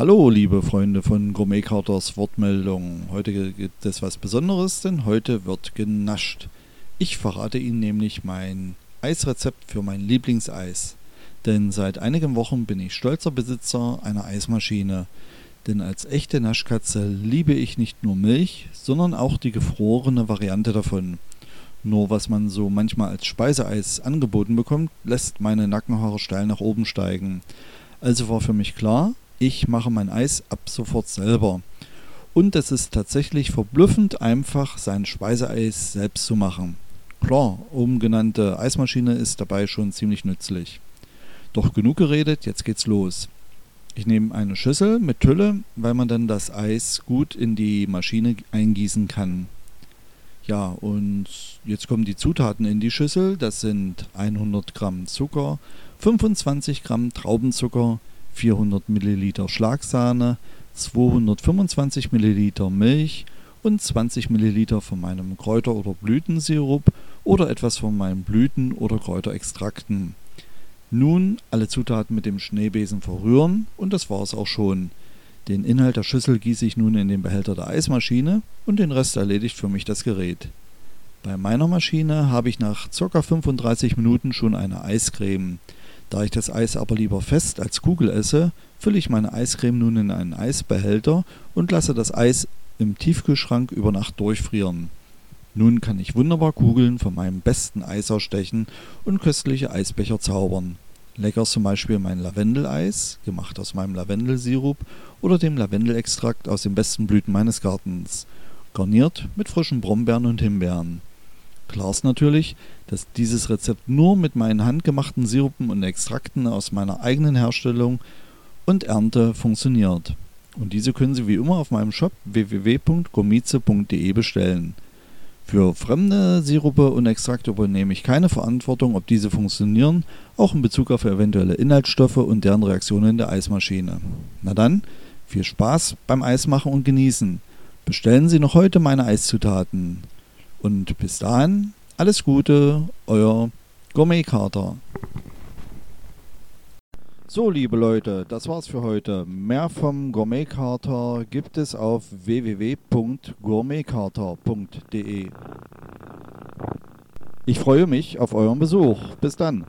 Hallo, liebe Freunde von Gourmet Carters Wortmeldung. Heute gibt es was Besonderes, denn heute wird genascht. Ich verrate Ihnen nämlich mein Eisrezept für mein Lieblingseis. Denn seit einigen Wochen bin ich stolzer Besitzer einer Eismaschine. Denn als echte Naschkatze liebe ich nicht nur Milch, sondern auch die gefrorene Variante davon. Nur was man so manchmal als Speiseeis angeboten bekommt, lässt meine Nackenhaare steil nach oben steigen. Also war für mich klar, ich mache mein Eis ab sofort selber. Und es ist tatsächlich verblüffend einfach, sein Speiseeis selbst zu machen. Klar, oben genannte Eismaschine ist dabei schon ziemlich nützlich. Doch genug geredet, jetzt geht's los. Ich nehme eine Schüssel mit Tülle, weil man dann das Eis gut in die Maschine eingießen kann. Ja, und jetzt kommen die Zutaten in die Schüssel. Das sind 100 Gramm Zucker, 25 Gramm Traubenzucker, 400 Milliliter Schlagsahne, 225 Milliliter Milch und 20 Milliliter von meinem Kräuter- oder Blütensirup oder etwas von meinen Blüten- oder Kräuterextrakten. Nun alle Zutaten mit dem Schneebesen verrühren und das war es auch schon. Den Inhalt der Schüssel gieße ich nun in den Behälter der Eismaschine und den Rest erledigt für mich das Gerät. Bei meiner Maschine habe ich nach ca. 35 Minuten schon eine Eiscreme. Da ich das Eis aber lieber fest als Kugel esse, fülle ich meine Eiscreme nun in einen Eisbehälter und lasse das Eis im Tiefkühlschrank über Nacht durchfrieren. Nun kann ich wunderbar Kugeln von meinem besten Eis ausstechen und köstliche Eisbecher zaubern. Lecker zum Beispiel mein Lavendeleis, gemacht aus meinem Lavendelsirup oder dem Lavendelextrakt aus den besten Blüten meines Gartens, garniert mit frischen Brombeeren und Himbeeren. Klar ist natürlich, dass dieses Rezept nur mit meinen handgemachten Sirupen und Extrakten aus meiner eigenen Herstellung und Ernte funktioniert. Und diese können Sie wie immer auf meinem Shop www.gomize.de bestellen. Für fremde Sirupe und Extrakte übernehme ich keine Verantwortung, ob diese funktionieren, auch in Bezug auf eventuelle Inhaltsstoffe und deren Reaktionen in der Eismaschine. Na dann, viel Spaß beim Eismachen und Genießen. Bestellen Sie noch heute meine Eiszutaten. Und bis dahin, alles Gute, euer Gourmet-Kater. So, liebe Leute, das war's für heute. Mehr vom Gourmet-Kater gibt es auf www.gourmetkater.de. Ich freue mich auf euren Besuch. Bis dann.